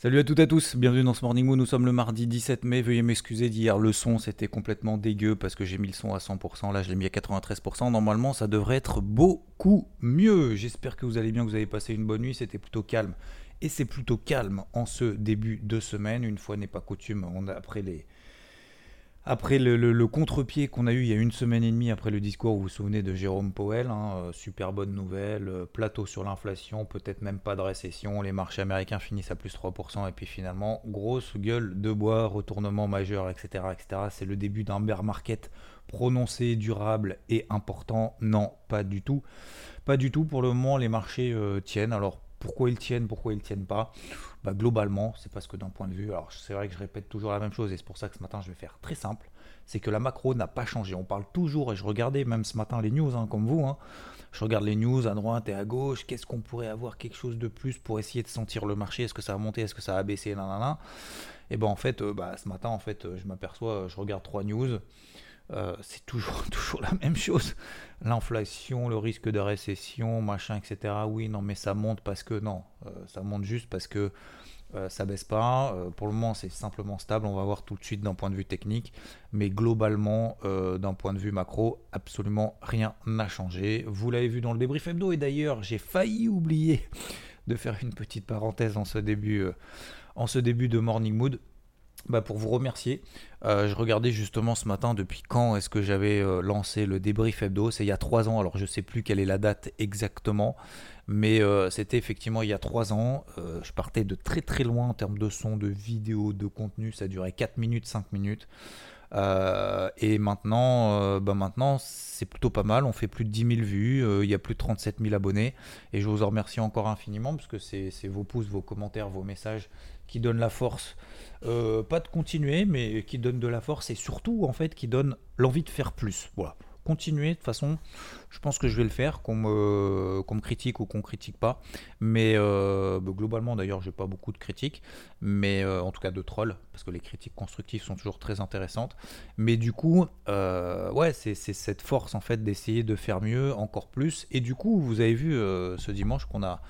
Salut à toutes et à tous, bienvenue dans ce Morning Moon, nous sommes le mardi 17 mai, veuillez m'excuser d'hier, le son c'était complètement dégueu parce que j'ai mis le son à 100%, là je l'ai mis à 93%, normalement ça devrait être beaucoup mieux, j'espère que vous allez bien, que vous avez passé une bonne nuit, c'était plutôt calme, et c'est plutôt calme en ce début de semaine, une fois n'est pas coutume, on a, après les, après le, contre-pied qu'on a eu il y a une semaine et demie après le discours, vous vous souvenez de Jérôme Powell, hein, euh, super bonne nouvelle, euh, plateau sur l'inflation, peut-être même pas de récession, les marchés américains finissent à plus 3%, et puis finalement, grosse gueule de bois, retournement majeur, etc. etc. C'est le début d'un bear market prononcé, durable et important. Non, pas du tout. Pas du tout, pour le moment, les marchés euh, tiennent. Alors pourquoi ils tiennent, pourquoi ils tiennent pas bah, Globalement, c'est parce que d'un point de vue, alors c'est vrai que je répète toujours la même chose et c'est pour ça que ce matin je vais faire très simple, c'est que la macro n'a pas changé. On parle toujours, et je regardais même ce matin les news, hein, comme vous, hein. je regarde les news à droite et à gauche, qu'est-ce qu'on pourrait avoir quelque chose de plus pour essayer de sentir le marché, est-ce que ça va monter, est-ce que ça va baisser, nanana. Et ben en fait, euh, bah, ce matin, en fait, je m'aperçois, je regarde trois news. Euh, c'est toujours, la même chose. L'inflation, le risque de récession, machin, etc. Oui, non, mais ça monte parce que non, euh, ça monte juste parce que euh, ça baisse pas. pour le moment, c'est simplement stable. On va voir tout de suite d'un point de vue technique, mais globalement, d'un point de vue macro, absolument rien n'a changé. Vous l'avez vu dans le débrief hebdo, et d'ailleurs, j'ai failli oublier de faire une petite parenthèse en ce début, en ce début de Morning Mood. Bah, pour vous remercier. Euh, je regardais justement ce matin depuis quand est-ce que j'avais euh, lancé le débrief hebdo. C'est il y a trois ans, alors je ne sais plus quelle est la date exactement, mais euh, c'était effectivement il y a trois ans. je partais de très très loin en termes de son, de vidéo, de contenu. Ça durait 4 minutes, 5 minutes. et maintenant, bah maintenant c'est plutôt pas mal. On fait plus de 10 000 vues. Il y a plus de 37 000 abonnés. Et je vous en remercie encore infiniment parce que c'est vos pouces, vos commentaires, vos messages qui donnent la force euh, pas de continuer, mais qui donne de la force et surtout en fait qui donne l'envie de faire plus. Voilà. Continuer, de toute façon, je pense que je vais le faire, qu'on me, me critique ou qu'on critique pas. Mais euh, bah, globalement, d'ailleurs, j'ai pas beaucoup de critiques, mais euh, en tout cas de trolls, parce que les critiques constructives sont toujours très intéressantes. Mais du coup, ouais, c'est cette force en fait d'essayer de faire mieux, encore plus. Et du coup, vous avez vu ce dimanche qu'on a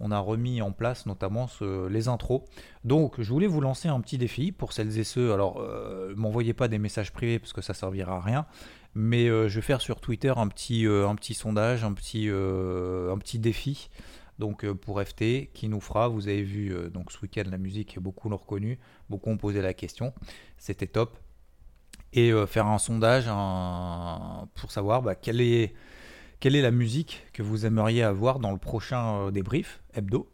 on a remis en place notamment les intros. Donc je voulais vous lancer un petit défi pour celles et ceux, alors euh, m'envoyez pas des messages privés parce que ça servira à rien, mais euh, je vais faire sur Twitter un petit, euh, sondage, un petit, un petit défi. Donc pour FT, qui nous fera, vous avez vu donc ce week-end la musique, beaucoup l'ont reconnu, beaucoup ont posé la question, c'était top. Et faire un sondage pour savoir bah, quel est quelle est la musique que vous aimeriez avoir dans le prochain euh, débrief hebdo?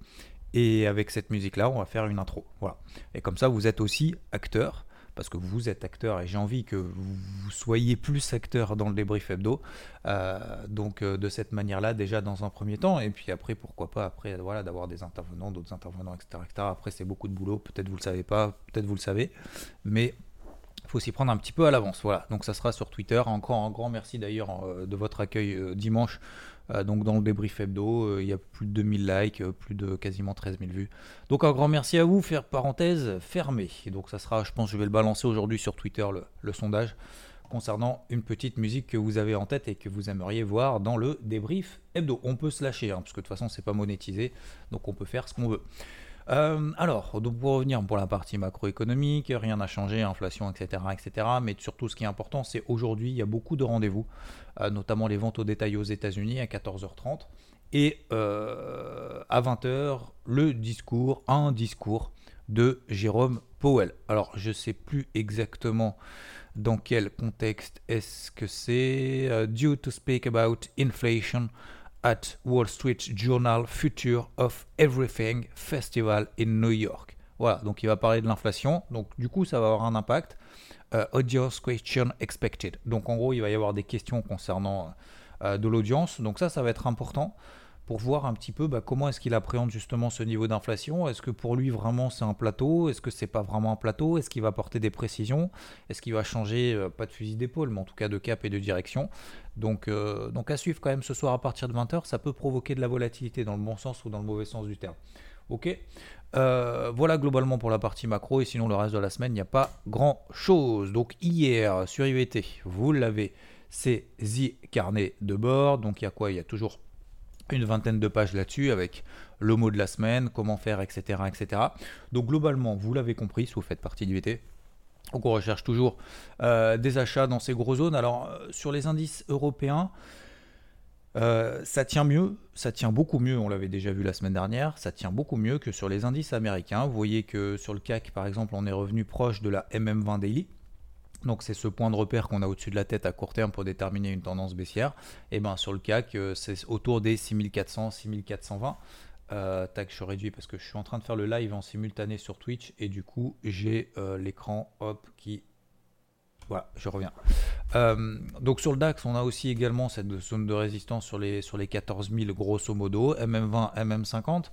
Et avec cette musique-là, on va faire une intro. Voilà. Et comme ça, vous êtes aussi acteur, parce que vous êtes acteur et j'ai envie que vous soyez plus acteur dans le débrief hebdo. Euh, donc euh, de cette manière-là, déjà dans un premier temps, et puis après, pourquoi pas, après, voilà, d'avoir des intervenants, d'autres intervenants, etc., etc. Après, c'est beaucoup de boulot. Peut-être vous le savez pas, peut-être vous le savez, mais faut s'y prendre un petit peu à l'avance. Voilà, donc ça sera sur Twitter. Encore un grand merci d'ailleurs euh, de votre accueil euh, dimanche. Euh, donc dans le débrief hebdo, il y a plus de 2000 likes, plus de quasiment 13 000 vues. Donc un grand merci à vous. Faire parenthèse fermée. Donc ça sera, je pense, je vais le balancer aujourd'hui sur Twitter le, sondage concernant une petite musique que vous avez en tête et que vous aimeriez voir dans le débrief hebdo. On peut se lâcher, hein, parce que de toute façon c'est pas monétisé, donc on peut faire ce qu'on veut. Euh, alors, pour revenir pour la partie macroéconomique, rien n'a changé, inflation, etc., etc. Mais surtout, ce qui est important, c'est aujourd'hui, il y a beaucoup de rendez-vous, euh, notamment les ventes au détail aux États-Unis à 14h30 et euh, à 20h le discours, un discours de Jérôme Powell. Alors, je ne sais plus exactement dans quel contexte est-ce que c'est. due to speak about inflation at Wall Street Journal Future of Everything Festival in New York. Voilà, donc il va parler de l'inflation. Donc du coup, ça va avoir un impact. Uh, audience question expected. Donc en gros, il va y avoir des questions concernant euh, de l'audience. Donc ça, ça va être important pour voir un petit peu bah, comment est-ce qu'il appréhende justement ce niveau d'inflation? Est-ce que pour lui vraiment c'est un plateau? Est-ce que c'est pas vraiment un plateau? Est-ce qu'il va porter des précisions? Est-ce qu'il va changer, euh, pas de fusil d'épaule, mais en tout cas de cap et de direction? Donc, euh, donc à suivre quand même ce soir à partir de 20h, ça peut provoquer de la volatilité dans le bon sens ou dans le mauvais sens du terme. Ok? Euh, voilà globalement pour la partie macro et sinon le reste de la semaine il n'y a pas grand chose. Donc hier sur IVT, vous l'avez, c'est The Carnet de bord. Donc il y a quoi? Il y a toujours une vingtaine de pages là-dessus avec le mot de la semaine, comment faire, etc. etc. Donc globalement, vous l'avez compris, si vous faites partie du VT. Donc on recherche toujours euh, des achats dans ces gros zones. Alors euh, sur les indices européens, euh, ça tient mieux, ça tient beaucoup mieux, on l'avait déjà vu la semaine dernière, ça tient beaucoup mieux que sur les indices américains. Vous voyez que sur le CAC par exemple, on est revenu proche de la MM20 Daily. Donc c'est ce point de repère qu'on a au-dessus de la tête à court terme pour déterminer une tendance baissière. Et bien sur le CAC, euh, c'est autour des 6400, 6420. Euh, tac, je réduis parce que je suis en train de faire le live en simultané sur Twitch et du coup j'ai euh, l'écran hop qui voilà, je reviens. Euh, donc sur le DAX, on a aussi également cette zone de résistance sur les, sur les 14 000 grosso modo, MM20, MM50.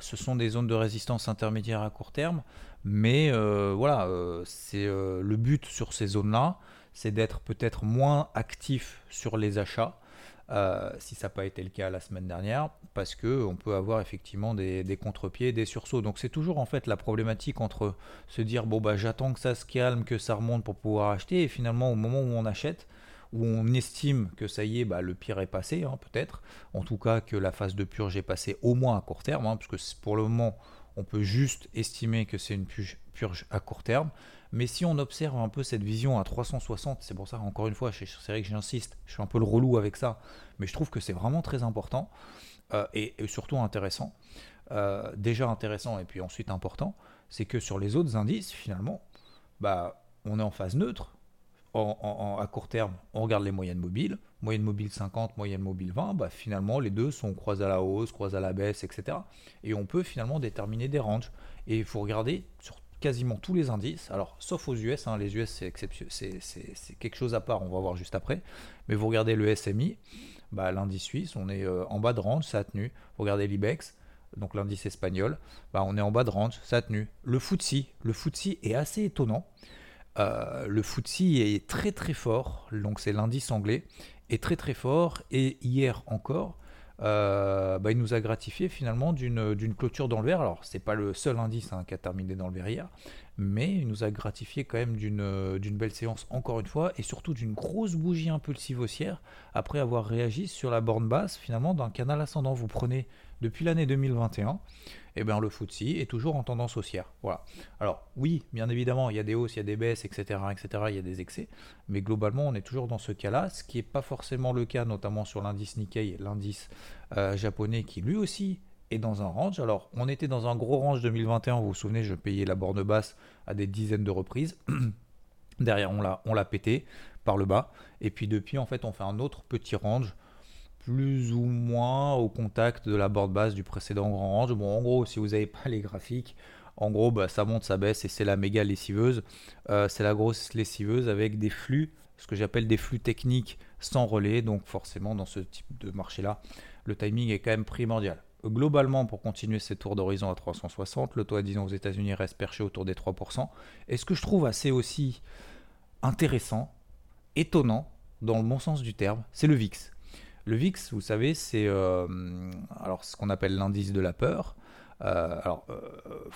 ce sont des zones de résistance intermédiaires à court terme. Mais euh, voilà, euh, c'est euh, le but sur ces zones-là, c'est d'être peut-être moins actif sur les achats, si ça n'a pas été le cas la semaine dernière, parce qu'on peut avoir effectivement des, des contre-pieds, des sursauts. Donc c'est toujours en fait la problématique entre se dire bon bah j'attends que ça se calme, que ça remonte pour pouvoir acheter, et finalement au moment où on achète, où on estime que ça y est, bah, le pire est passé, hein, peut-être. En tout cas, que la phase de purge est passée au moins à court terme, hein, parce que pour le moment, on peut juste estimer que c'est une purge à court terme. Mais si on observe un peu cette vision à 360, c'est pour ça, encore une fois, c'est vrai que j'insiste, je suis un peu le relou avec ça, mais je trouve que c'est vraiment très important euh, et, surtout intéressant. Euh, déjà intéressant et puis ensuite important, c'est que sur les autres indices, finalement, bah, on est en phase neutre, à court terme, on regarde les moyennes mobiles, moyenne mobile 50, moyenne mobile 20, bah finalement les deux sont croisés à la hausse, croisés à la baisse, etc. Et on peut finalement déterminer des ranges. Et il faut regarder sur quasiment tous les indices, alors sauf aux US, hein, les US c'est, quelque chose à part, on va voir juste après, mais vous regardez le SMI, bah, l'indice suisse, on est euh, en bas de range, ça a tenu. Vous regardez l'IBEX, donc l'indice espagnol, bah, on est en bas de range, ça a tenu. Le FTSE, le FTSE est assez étonnant. Euh, le FTSE est très très fort, donc c'est l'indice anglais, est très très fort. Et hier encore, euh, bah, il nous a gratifié finalement d'une clôture dans le vert. Alors, c'est pas le seul indice hein, qui a terminé dans le vert hier, mais il nous a gratifié quand même d'une belle séance encore une fois, et surtout d'une grosse bougie impulsive haussière après avoir réagi sur la borne basse finalement d'un canal ascendant. Vous prenez depuis l'année 2021 eh bien, le FTSE est toujours en tendance haussière. Voilà. Alors oui, bien évidemment, il y a des hausses, il y a des baisses, etc., etc., il y a des excès, mais globalement, on est toujours dans ce cas-là, ce qui n'est pas forcément le cas, notamment sur l'indice Nikkei, l'indice euh, japonais, qui lui aussi est dans un range. Alors, on était dans un gros range 2021, vous vous souvenez, je payais la borne basse à des dizaines de reprises. Derrière, on l'a, on l'a pété par le bas. Et puis depuis, en fait, on fait un autre petit range plus ou moins au contact de la board base du précédent grand range. Bon, en gros, si vous n'avez pas les graphiques, en gros, bah, ça monte, ça baisse et c'est la méga lessiveuse. Euh, c'est la grosse lessiveuse avec des flux, ce que j'appelle des flux techniques sans relais. Donc forcément, dans ce type de marché-là, le timing est quand même primordial. Globalement, pour continuer ces tours d'horizon à 360, le taux à 10 ans aux États-Unis reste perché autour des 3%. Et ce que je trouve assez aussi intéressant, étonnant, dans le bon sens du terme, c'est le VIX. Le VIX, vous savez, c'est euh, ce qu'on appelle l'indice de la peur. Euh, alors, euh,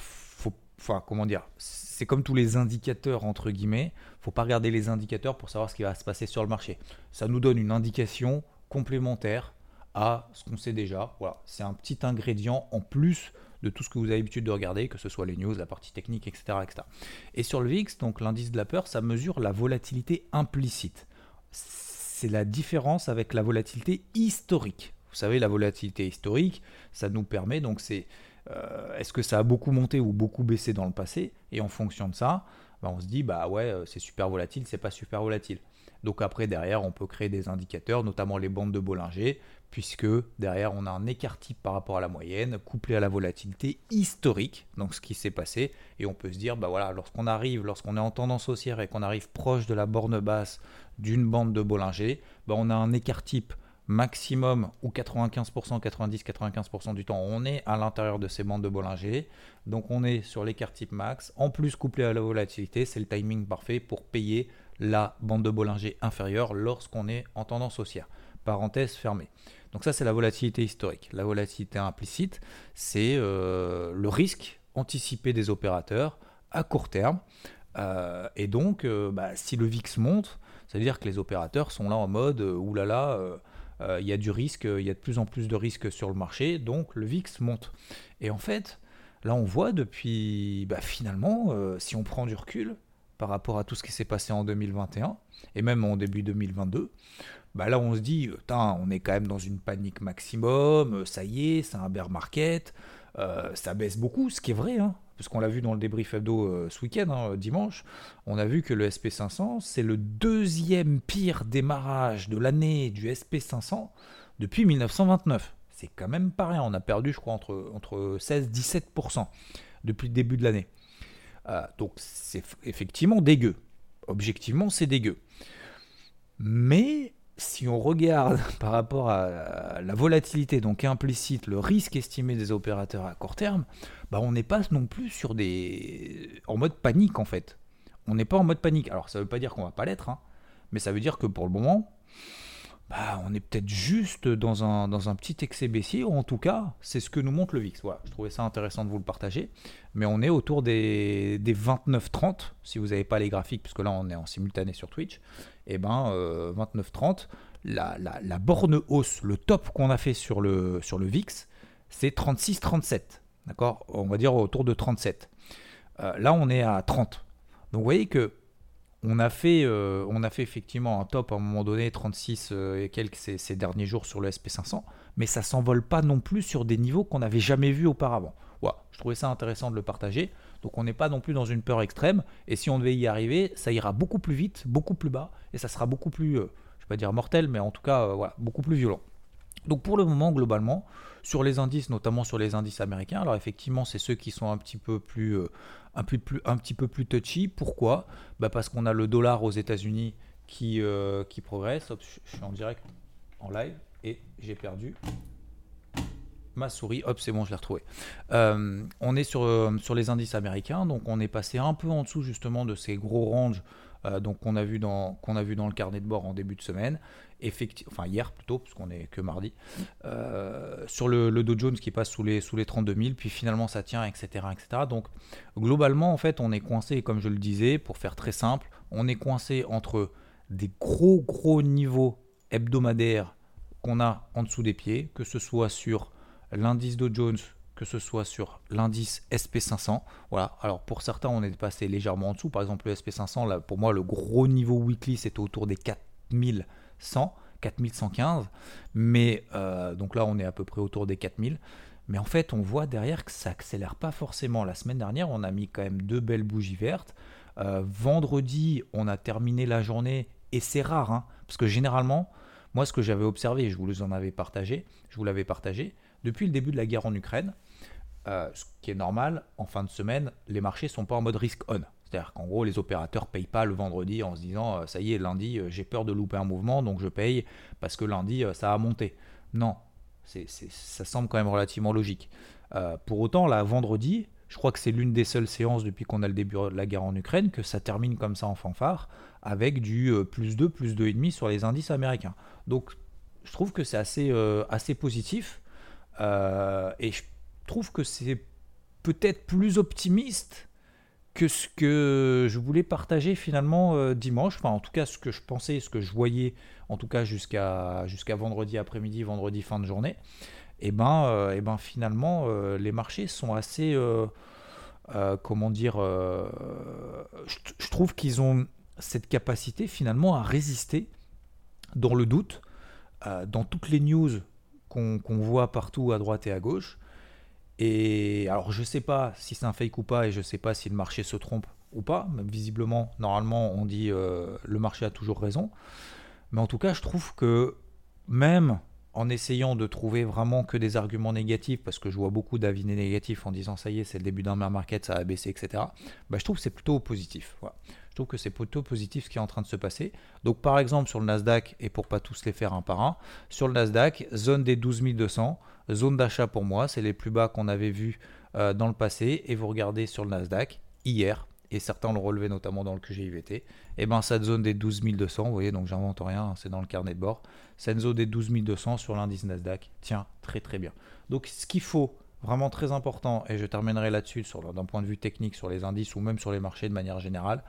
c'est comme tous les indicateurs entre guillemets. Faut pas regarder les indicateurs pour savoir ce qui va se passer sur le marché. Ça nous donne une indication complémentaire à ce qu'on sait déjà. Voilà, c'est un petit ingrédient en plus de tout ce que vous avez l'habitude de regarder, que ce soit les news, la partie technique, etc., etc. Et sur le VIX, donc l'indice de la peur, ça mesure la volatilité implicite c'est la différence avec la volatilité historique. Vous savez, la volatilité historique, ça nous permet, donc c'est euh, est-ce que ça a beaucoup monté ou beaucoup baissé dans le passé? Et en fonction de ça, bah, on se dit, bah ouais, euh, c'est super volatile, c'est pas super volatile. Donc après, derrière, on peut créer des indicateurs, notamment les bandes de Bollinger, puisque derrière, on a un écart type par rapport à la moyenne, couplé à la volatilité historique, donc ce qui s'est passé, et on peut se dire, bah voilà, lorsqu'on arrive, lorsqu'on est en tendance haussière et qu'on arrive proche de la borne basse d'une bande de Bollinger, bah on a un écart type maximum ou 95%, 90-95% du temps, on est à l'intérieur de ces bandes de Bollinger. Donc on est sur l'écart type max. En plus, couplé à la volatilité, c'est le timing parfait pour payer la bande de Bollinger inférieure lorsqu'on est en tendance haussière. Parenthèse fermée. Donc ça, c'est la volatilité historique. La volatilité implicite, c'est euh, le risque anticipé des opérateurs à court terme. Euh, et donc, euh, bah, si le VIX monte, ça veut dire que les opérateurs sont là en mode oulala, il y a du risque, il y a de plus en plus de risques sur le marché, donc le VIX monte. Et en fait, là, on voit depuis, bah, finalement, si on prend du recul par rapport à tout ce qui s'est passé en 2021 et même en début 2022, bah là on se dit, on est quand même dans une panique maximum, ça y est, c'est un bear market, euh, ça baisse beaucoup, ce qui est vrai, hein, parce qu'on l'a vu dans le débrief hebdo euh, ce week-end, hein, dimanche, on a vu que le SP500, c'est le deuxième pire démarrage de l'année du SP500 depuis 1929. C'est quand même pas rien, on a perdu, je crois, entre, entre 16 17% depuis le début de l'année. Euh, donc c'est effectivement dégueu. Objectivement, c'est dégueu. Mais si on regarde par rapport à la volatilité, donc implicite, le risque estimé des opérateurs à court terme, bah on n'est pas non plus sur des. en mode panique en fait. On n'est pas en mode panique. Alors ça ne veut pas dire qu'on va pas l'être, hein, mais ça veut dire que pour le moment, bah, on est peut-être juste dans un, petit excès baissier, ou en tout cas, c'est ce que nous montre le VIX. Voilà, je trouvais ça intéressant de vous le partager. Mais on est autour des, des 29-30, si vous n'avez pas les graphiques, puisque là on est en simultané sur Twitch. Et eh ben 29-30, euh, la, borne hausse, le top qu'on a fait sur le, sur le VIX, c'est 36-37. D'accord? On va dire autour de 37. Euh, là, on est à 30. Donc vous voyez que on a, fait, euh, on a fait effectivement un top à un moment donné, 36 euh, et quelques ces, derniers jours sur le SP500, mais ça s'envole pas non plus sur des niveaux qu'on n'avait jamais vus auparavant. Je trouvais ça intéressant de le partager. Donc on n'est pas non plus dans une peur extrême, et si on devait y arriver, ça ira beaucoup plus vite, beaucoup plus bas, et ça sera beaucoup plus, euh, je ne vais pas dire mortel, mais en tout cas, voilà, beaucoup plus violent. Donc pour le moment, globalement, sur les indices, notamment sur les indices américains, alors effectivement, c'est ceux qui sont un petit peu plus un, un petit peu plus touchy. Pourquoi? Bah Parce qu'on a le dollar aux États-Unis qui, euh, qui progresse. je suis en direct, en live, et j'ai perdu ma souris. Hop, c'est bon, je l'ai retrouvé. Euh, on est sur, euh, sur les indices américains, donc on est passé un peu en dessous justement de ces gros ranges donc qu'on a, vu dans, qu'on a vu dans le carnet de bord en début de semaine enfin hier plutôt, puisqu'on est que mardi, euh, sur le, Dow Jones qui passe sous les, sous les 32 000, puis finalement ça tient, etc., etc. Donc globalement, en fait, on est coincé, comme je le disais, pour faire très simple, on est coincé entre des gros, gros niveaux hebdomadaires qu'on a en dessous des pieds, que ce soit sur l'indice Dow Jones, que ce soit sur l'indice SP500. Voilà. Alors pour certains, on est passé légèrement en dessous. Par exemple, le SP500, là, pour moi, le gros niveau weekly, c'était autour des 4000 100, 4115. Mais euh, donc là, on est à peu près autour des 4000. Mais en fait, on voit derrière que ça accélère pas forcément. La semaine dernière, on a mis quand même deux belles bougies vertes. Euh, vendredi, on a terminé la journée et c'est rare, hein, parce que généralement, moi, ce que j'avais observé, je vous en avais partagé, je vous l'avais partagé, depuis le début de la guerre en Ukraine, euh, ce qui est normal, en fin de semaine, les marchés sont pas en mode risk on. C'est-à-dire qu'en gros, les opérateurs payent pas le vendredi en se disant euh, ça y est, lundi, euh, j'ai peur de louper un mouvement, donc je paye parce que lundi, ça a monté. Non, c'est, ça semble quand même relativement logique. pour autant, là, vendredi, je crois que c'est l'une des seules séances depuis qu'on a le début de la guerre en Ukraine que ça termine comme ça en fanfare, avec du plus 2, plus 2,5 sur les indices américains. Donc, je trouve que c'est assez, assez positif. et je trouve que c'est peut-être plus optimiste que ce que je voulais partager finalement euh, dimanche, enfin en tout cas ce que je pensais, ce que je voyais en tout cas jusqu'à jusqu'à vendredi après-midi, vendredi fin de journée, et eh ben, et euh, eh ben finalement euh, les marchés sont assez, comment dire, je, trouve qu'ils ont cette capacité finalement à résister dans le doute, dans toutes les news qu'on voit partout à droite et à gauche, et alors, je ne sais pas si c'est un fake ou pas, et je ne sais pas si le marché se trompe ou pas. Visiblement, normalement, on dit euh, le marché a toujours raison. Mais en tout cas, je trouve que même en essayant de trouver vraiment que des arguments négatifs, parce que je vois beaucoup d'avis négatifs en disant ça y est, c'est le début d'un market, ça a baissé, etc. Bah, je trouve que c'est plutôt positif. Je trouve que c'est plutôt positif ce qui est en train de se passer. Donc par exemple sur le Nasdaq, et pour pas tous les faire un par un, sur le Nasdaq, zone des 12 200, zone d'achat pour moi, c'est les plus bas qu'on avait vus euh, dans le passé. Et vous regardez sur le Nasdaq, hier, et certains l'ont relevé notamment dans le QGIVT, et eh ben cette zone des 12 200, vous voyez, donc j'invente rien, hein, c'est dans le carnet de bord, cette zone des 12 200 sur l'indice Nasdaq, tiens, très très bien. Donc ce qu'il faut, vraiment très important, et je terminerai là-dessus d'un point de vue technique sur les indices ou même sur les marchés de manière générale,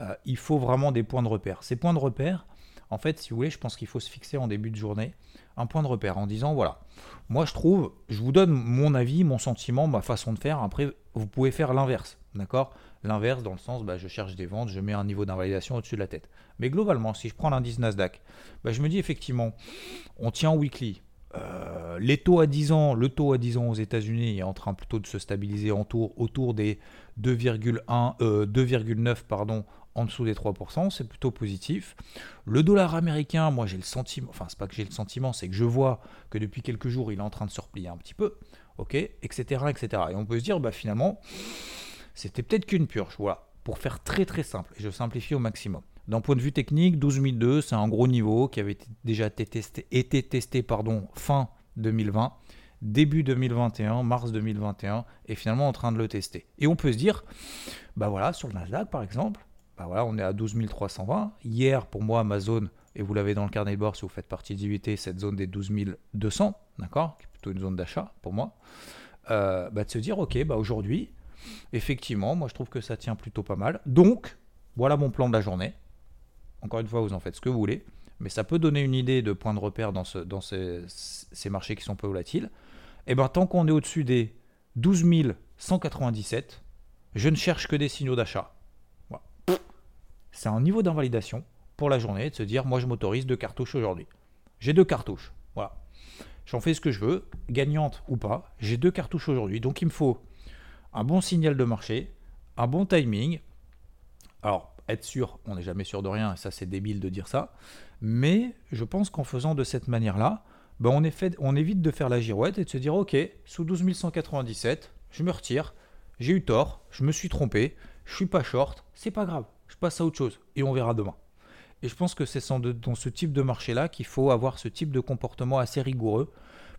euh, il faut vraiment des points de repère. Ces points de repère, en fait, si vous voulez, je pense qu'il faut se fixer en début de journée un point de repère en disant voilà, moi je trouve, je vous donne mon avis, mon sentiment, ma façon de faire. Après, vous pouvez faire l'inverse, d'accord? L'inverse dans le sens, bah, je cherche des ventes, je mets un niveau d'invalidation au-dessus de la tête. Mais globalement, si je prends l'indice Nasdaq, bah, je me dis effectivement, on tient weekly. Euh, les taux à 10 ans, le taux à 10 ans aux États-Unis est en train plutôt de se stabiliser autour, autour des 2,1, 2,9 euh, pardon, en dessous des 3%, c'est plutôt positif. Le dollar américain, moi j'ai le sentiment, enfin c'est pas que j'ai le sentiment, c'est que je vois que depuis quelques jours il est en train de se replier un petit peu, ok, etc., etc. Et on peut se dire, bah finalement, c'était peut-être qu'une purge, voilà, pour faire très très simple, et je simplifie au maximum. D'un point de vue technique, 12002, c'est un gros niveau qui avait déjà été testé, été testé pardon, fin 2020, début 2021, mars 2021, et finalement en train de le tester. Et on peut se dire, bah voilà, sur le Nasdaq par exemple, bah on est à 12 320. Hier, pour moi, ma zone, et vous l'avez dans le carnet de bord si vous faites partie d'IVT, cette zone des 12 200, d'accord Qui est plutôt une zone d'achat pour moi. Euh, bah de se dire, ok, bah aujourd'hui, effectivement, moi je trouve que ça tient plutôt pas mal. Donc, voilà mon plan de la journée. Encore une fois, vous en faites ce que vous voulez. Mais ça peut donner une idée de point de repère dans, ce, dans ces, ces, marchés qui sont peu volatiles. Et eh bien, tant qu'on est au-dessus des 12 197, je ne cherche que des signaux d'achat c'est un niveau d'invalidation pour la journée de se dire moi je m'autorise deux cartouches aujourd'hui. J'ai deux cartouches. Voilà. J'en fais ce que je veux, gagnante ou pas. J'ai deux cartouches aujourd'hui. Donc il me faut un bon signal de marché, un bon timing. Alors, être sûr, on n'est jamais sûr de rien, et ça c'est débile de dire ça. Mais je pense qu'en faisant de cette manière-là, ben on, évite de faire la girouette et de se dire ok, sous 12 197, je me retire, j'ai eu tort, je me suis trompé, je suis pas short, c'est pas grave à autre chose et on verra demain. Et je pense que c'est dans ce type de marché-là qu'il faut avoir ce type de comportement assez rigoureux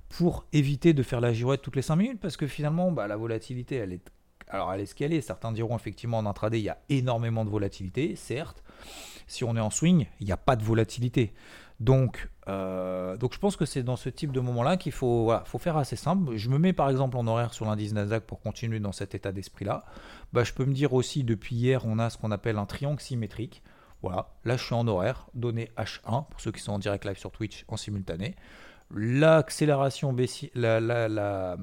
pour éviter de faire la girouette toutes les 5 minutes parce que finalement, bah, la volatilité, elle est, alors elle est ce qu'elle est. Certains diront effectivement en intraday, il y a énormément de volatilité, certes. Si on est en swing, il n'y a pas de volatilité. Donc, euh, donc je pense que c'est dans ce type de moment-là qu'il faut, faut faire assez simple. Je me mets par exemple en horaire sur l'indice Nasdaq pour continuer dans cet état d'esprit-là. Bah, je peux me dire aussi, depuis hier, on a ce qu'on appelle un triangle symétrique. Voilà, là je suis en horaire, donné H1, pour ceux qui sont en direct live sur Twitch en simultané. L'accélération baissière, la, la, la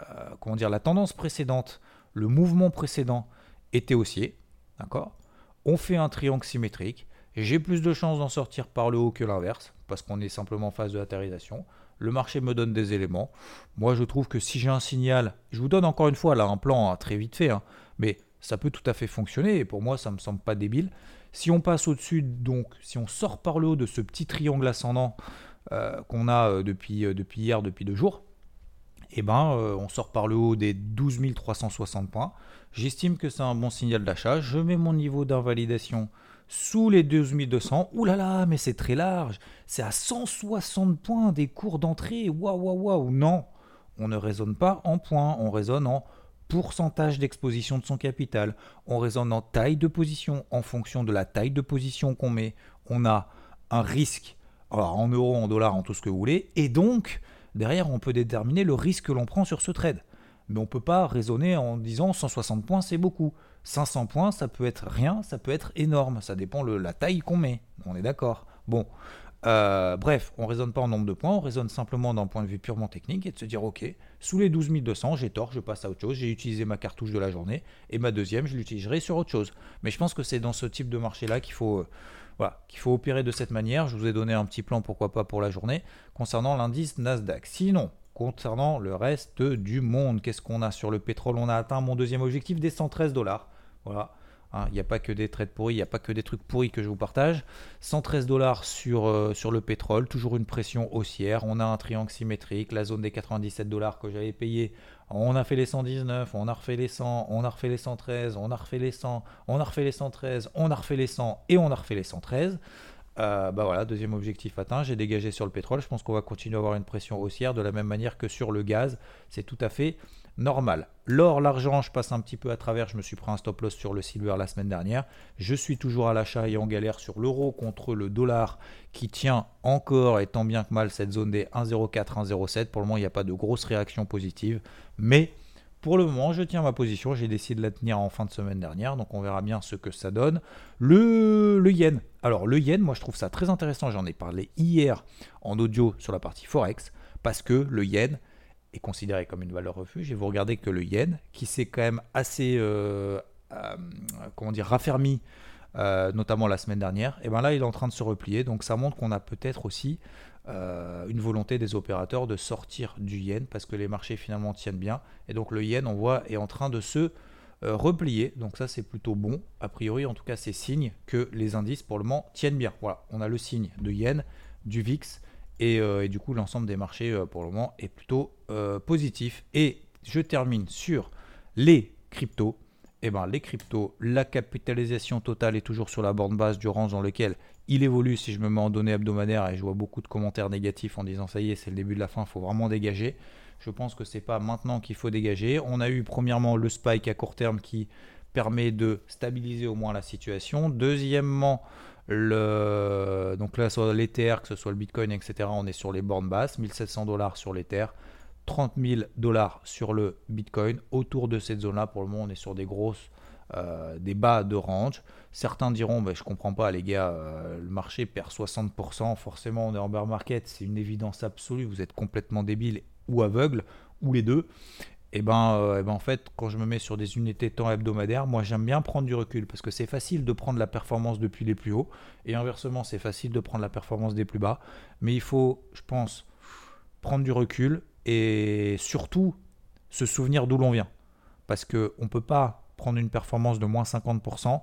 euh, comment dire, la tendance précédente, le mouvement précédent était haussier, d'accord? On fait un triangle symétrique j'ai plus de chances d'en sortir par le haut que l'inverse, parce qu'on est simplement en phase de latérisation. Le marché me donne des éléments. Moi, je trouve que si j'ai un signal, je vous donne encore une fois là un plan très vite fait, hein, mais ça peut tout à fait fonctionner et pour moi, ça ne me semble pas débile. Si on passe au-dessus, donc, si on sort par le haut de ce petit triangle ascendant euh, qu'on a euh, euh, depuis hier, depuis deux jours, eh ben, on sort par le haut des 12 360 points. J'estime que c'est un bon signal d'achat. Je mets mon niveau d'invalidation sous les 2200. Ouh là là, mais c'est très large. C'est à 160 points des cours d'entrée. Waouh, waouh, waouh. Non, on ne raisonne pas en points, on raisonne en pourcentage d'exposition de son capital. On raisonne en taille de position. En fonction de la taille de position qu'on met, on a un risque, alors en euros, en dollars, en tout ce que vous voulez. Et donc, derrière, on peut déterminer le risque que l'on prend sur ce trade. Mais on ne peut pas raisonner en disant 160 points, c'est beaucoup. 500 points, ça peut être rien, ça peut être énorme. Ça dépend de la taille qu'on met. On est d'accord. Bon. Euh, bref, on ne raisonne pas en nombre de points, on raisonne simplement d'un point de vue purement technique et de se dire ok, sous les 12 200, j'ai tort, je passe à autre chose, j'ai utilisé ma cartouche de la journée et ma deuxième, je l'utiliserai sur autre chose. Mais je pense que c'est dans ce type de marché-là qu'il faut, euh, voilà, qu'il faut opérer de cette manière. Je vous ai donné un petit plan, pourquoi pas pour la journée, concernant l'indice Nasdaq. Sinon, concernant le reste du monde, qu'est-ce qu'on a sur le pétrole? On a atteint mon deuxième objectif des 113 dollars. Voilà, Hein. Il n'y a pas que des trades pourris, il n'y a pas que des trucs pourris que je vous partage. 113 dollars sur, euh, sur le pétrole, toujours une pression haussière. On a un triangle symétrique, la zone des 97 dollars que j'avais payé. On a fait les 119, on a refait les 100, on a refait les 113, on a refait les 100, on a refait les 113, on a refait les 100 et on a refait les 113. Euh, bah voilà, deuxième objectif atteint, j'ai dégagé sur le pétrole. Je pense qu'on va continuer à avoir une pression haussière de la même manière que sur le gaz. C'est tout à fait normal. L'or, l'argent, je passe un petit peu à travers. Je me suis pris un stop loss sur le silver la semaine dernière. Je suis toujours à l'achat et en galère sur l'euro contre le dollar qui tient encore et tant bien que mal cette zone des 1,04, 1,07. Pour le moment, il n'y a pas de grosse réaction positive. Mais pour le moment, je tiens ma position. J'ai décidé de la tenir en fin de semaine dernière, donc on verra bien ce que ça donne. Le, le yen. Alors, le yen, moi je trouve ça très intéressant. J'en ai parlé hier en audio sur la partie Forex, parce que le yen est considéré comme une valeur refuge. Et vous regardez que le yen, qui s'est quand même assez, euh, euh, comment dire, raffermi, euh, notamment la semaine dernière, et bien là, il est en train de se replier. Donc ça montre qu'on a peut-être aussi une volonté des opérateurs de sortir du yen parce que les marchés finalement tiennent bien. Et donc le yen, on voit, est en train de se replier. Donc ça, c'est plutôt bon. A priori, en tout cas, c'est signe que les indices pour le moment tiennent bien. Voilà, on a le signe de yen, du VIX. Et, euh, du coup, l'ensemble des marchés pour le moment est plutôt positif. Et je termine sur les cryptos. Et eh ben, les cryptos, la capitalisation totale est toujours sur la borne basse du range dans lequel il évolue si je me mets en données hebdomadaires et je vois beaucoup de commentaires négatifs en disant ça y est, c'est le début de la fin, il faut vraiment dégager. Je pense que c'est pas maintenant qu'il faut dégager. On a eu premièrement le spike à court terme qui permet de stabiliser au moins la situation. Deuxièmement, donc là, soit l'Ether, que ce soit le Bitcoin, etc., on est sur les bornes basses, 1700 dollars sur l'Ether, 30 000 dollars sur le Bitcoin. Autour de cette zone-là, pour le moment, on est sur des grosses euh, des bas de range. Certains diront, bah, je comprends pas les gars, euh, le marché perd 60%, forcément on est en bear market, c'est une évidence absolue, vous êtes complètement débile ou aveugle, ou les deux. Et eh ben, euh, eh ben en fait, quand je me mets sur des unités temps hebdomadaires, moi j'aime bien prendre du recul parce que c'est facile de prendre la performance depuis les plus hauts et inversement c'est facile de prendre la performance des plus bas. Mais il faut, je pense, prendre du recul et surtout se souvenir d'où l'on vient. Parce qu'on ne peut pas prendre une performance de moins 50%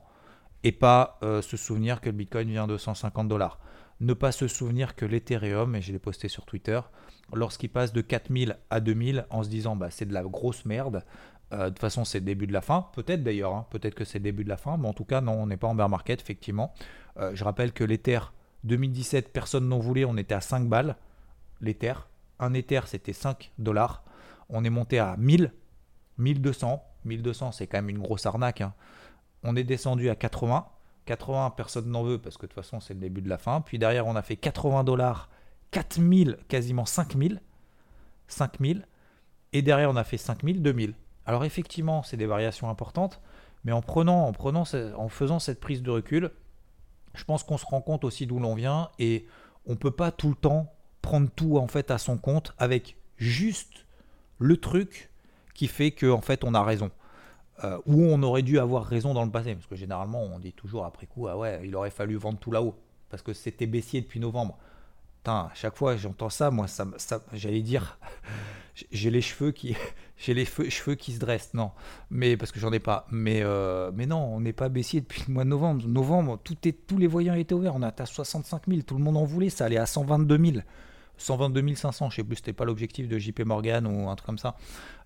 et pas euh, se souvenir que le Bitcoin vient de 150 dollars. Ne pas se souvenir que l'Ethereum, et je l'ai posté sur Twitter, lorsqu'il passe de 4000 à 2000 en se disant bah, c'est de la grosse merde, euh, de toute façon c'est le début de la fin, peut-être d'ailleurs, hein, peut-être que c'est le début de la fin, mais en tout cas non, on n'est pas en bear market effectivement. Euh, je rappelle que l'Ether 2017, personne n'en voulait, on était à 5 balles, l'Ether. Un Ether c'était 5 dollars, on est monté à 1000, 1200, 1200, c'est quand même une grosse arnaque. Hein. On est descendu à 80. 80, personne n'en veut parce que de toute façon, c'est le début de la fin. Puis derrière, on a fait 80 dollars, 4000, quasiment 5000. 5000. Et derrière, on a fait 5000, 2000. Alors effectivement, c'est des variations importantes, mais en prenant, en prenant, en faisant cette prise de recul, je pense qu'on se rend compte aussi d'où l'on vient et on peut pas tout le temps prendre tout en fait à son compte avec juste le truc qui fait qu'en en fait on a raison. Euh, ou on aurait dû avoir raison dans le passé. Parce que généralement on dit toujours après coup, ah ouais, il aurait fallu vendre tout là-haut. Parce que c'était baissier depuis novembre. Putain, à chaque fois j'entends ça, moi ça, j'allais dire, j'ai les cheveux qui, j'ai les qui se dressent. Non, mais parce que j'en ai pas. Mais euh, mais non, on n'est pas baissier depuis le mois de novembre. Novembre, tout est, tous les voyants étaient ouverts. On a à 65 000, tout le monde en voulait. Ça allait à 122 000. 122 500, je sais plus, c'était pas l'objectif de JP Morgan ou un truc comme ça.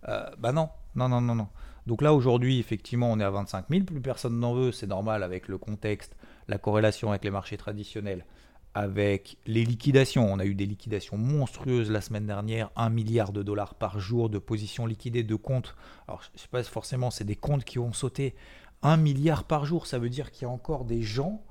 Euh, bah non, non, non, non, non. Donc là aujourd'hui, effectivement, on est à 25 000, plus personne n'en veut, c'est normal avec le contexte, la corrélation avec les marchés traditionnels, avec les liquidations. On a eu des liquidations monstrueuses la semaine dernière, 1 milliard de dollars par jour de positions liquidées de comptes. Alors je sais pas forcément, c'est des comptes qui ont sauté 1 milliard par jour, ça veut dire qu'il y a encore des gens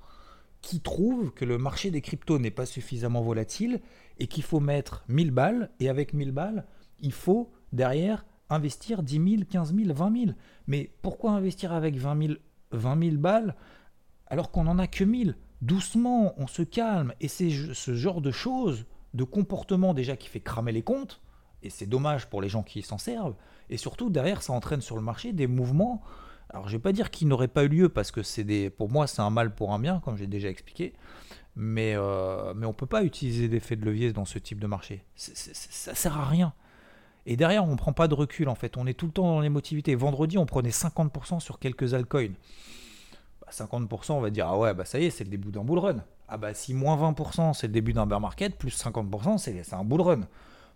qui trouvent que le marché des cryptos n'est pas suffisamment volatile et qu'il faut mettre 1000 balles, et avec 1000 balles, il faut derrière investir 10 000, 15 000, 20 000. Mais pourquoi investir avec 20 000, 20 000 balles alors qu'on n'en a que 1000 Doucement, on se calme, et c'est ce genre de choses, de comportement déjà qui fait cramer les comptes, et c'est dommage pour les gens qui s'en servent, et surtout derrière ça entraîne sur le marché des mouvements alors, je vais pas dire qu'ils n'auraient pas eu lieu parce que c'est des, pour moi, c'est un mal pour un bien, comme j'ai déjà expliqué. Mais, euh, mais on peut pas utiliser d'effet de levier dans ce type de marché. Ça ça sert à rien. Et derrière, on ne prend pas de recul en fait. On est tout le temps dans l'émotivité. Vendredi, on prenait 50% sur quelques altcoins. 50%, bah, on va dire, ah ouais, bah ça y est, c'est le début d'un bull run. Ah bah si moins 20%, c'est le début d'un bear market, plus 50%, c'est un bull run.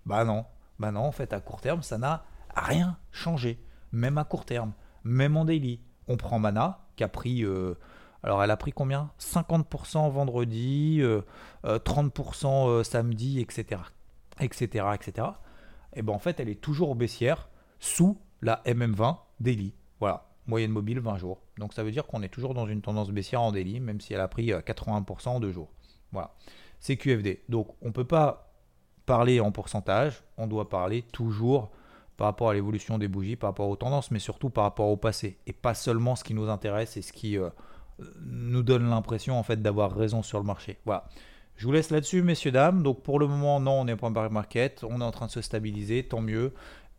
Bah non, bah non, en fait, à court terme, ça n'a rien changé. Même à court terme, même en daily. On prend Mana, qui a pris... Euh, alors elle a pris combien? 50% vendredi, 30% euh, euh, samedi, etc. etc. etc. Et ben en fait, elle est toujours baissière sous la MM20 daily. Voilà moyenne mobile 20 jours. Donc ça veut dire qu'on est toujours dans une tendance baissière en daily, même si elle a pris 80% en deux jours. Voilà. C'est QFD. Donc on ne peut pas parler en pourcentage, on doit parler toujours par rapport à l'évolution des bougies, par rapport aux tendances, mais surtout par rapport au passé. Et pas seulement ce qui nous intéresse et ce qui euh, nous donne l'impression en fait d'avoir raison sur le marché. Voilà. Je vous laisse là-dessus, messieurs, dames. Donc pour le moment, non, on n'est pas en market. On est en train de se stabiliser, tant mieux.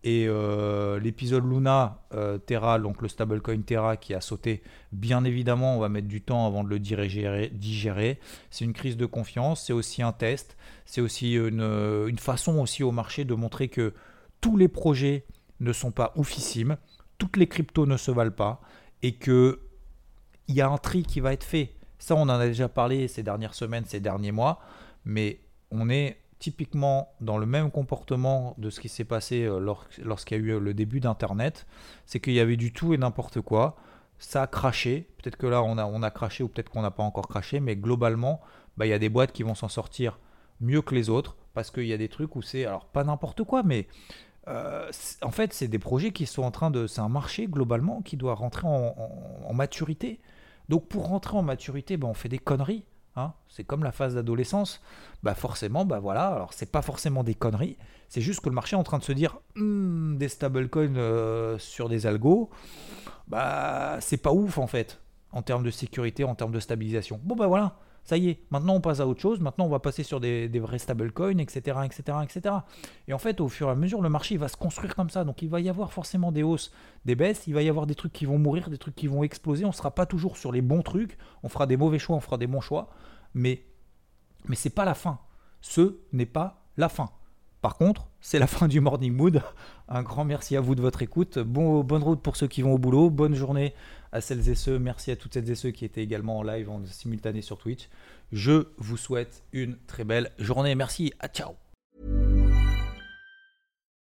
Et euh, l'épisode Luna euh, Terra, donc le stablecoin Terra qui a sauté, bien évidemment, on va mettre du temps avant de le digérer. C'est une crise de confiance, c'est aussi un test, c'est aussi une, façon aussi au marché de montrer que tous les projets ne sont pas oufissimes, toutes les cryptos ne se valent pas et que il y a un tri qui va être fait. Ça, on en a déjà parlé ces dernières semaines, ces derniers mois, mais on est typiquement dans le même comportement de ce qui s'est passé euh, lorsqu'il y a eu le début d'Internet, c'est qu'il y avait du tout et n'importe quoi. Ça a craché. Peut-être que là, on a, on craché ou peut-être qu'on n'a pas encore craché, mais globalement, bah, il y a des boîtes qui vont s'en sortir mieux que les autres parce qu'il y a des trucs où c'est, alors pas n'importe quoi, mais euh, en fait, c'est des projets qui sont en train de. C'est un marché globalement qui doit rentrer en, maturité. Donc pour rentrer en maturité, bah, on fait des conneries. Hein. c'est comme la phase d'adolescence. Bah forcément, bah voilà. Alors c'est pas forcément des conneries. C'est juste que le marché est en train de se dire hmm, des stablecoins euh, sur des algos. Bah c'est pas ouf en fait en termes de sécurité, en termes de stabilisation. Bon bah voilà. Ça y est, maintenant on passe à autre chose, maintenant on va passer sur des, vrais stablecoins, etc., etc., etc. Et en fait, au fur et à mesure, le marché va se construire comme ça. Donc il va y avoir forcément des hausses, des baisses, il va y avoir des trucs qui vont mourir, des trucs qui vont exploser. On ne sera pas toujours sur les bons trucs, on fera des mauvais choix, on fera des bons choix, mais, mais c'est pas la fin. Ce n'est pas la fin. Par contre, c'est la fin du Morning Mood. Un grand merci à vous de votre écoute. Bon, bonne route pour ceux qui vont au boulot. Bonne journée à celles et ceux. Merci à toutes celles et ceux qui étaient également en live en simultané sur Twitch. Je vous souhaite une très belle journée. Merci. À ciao.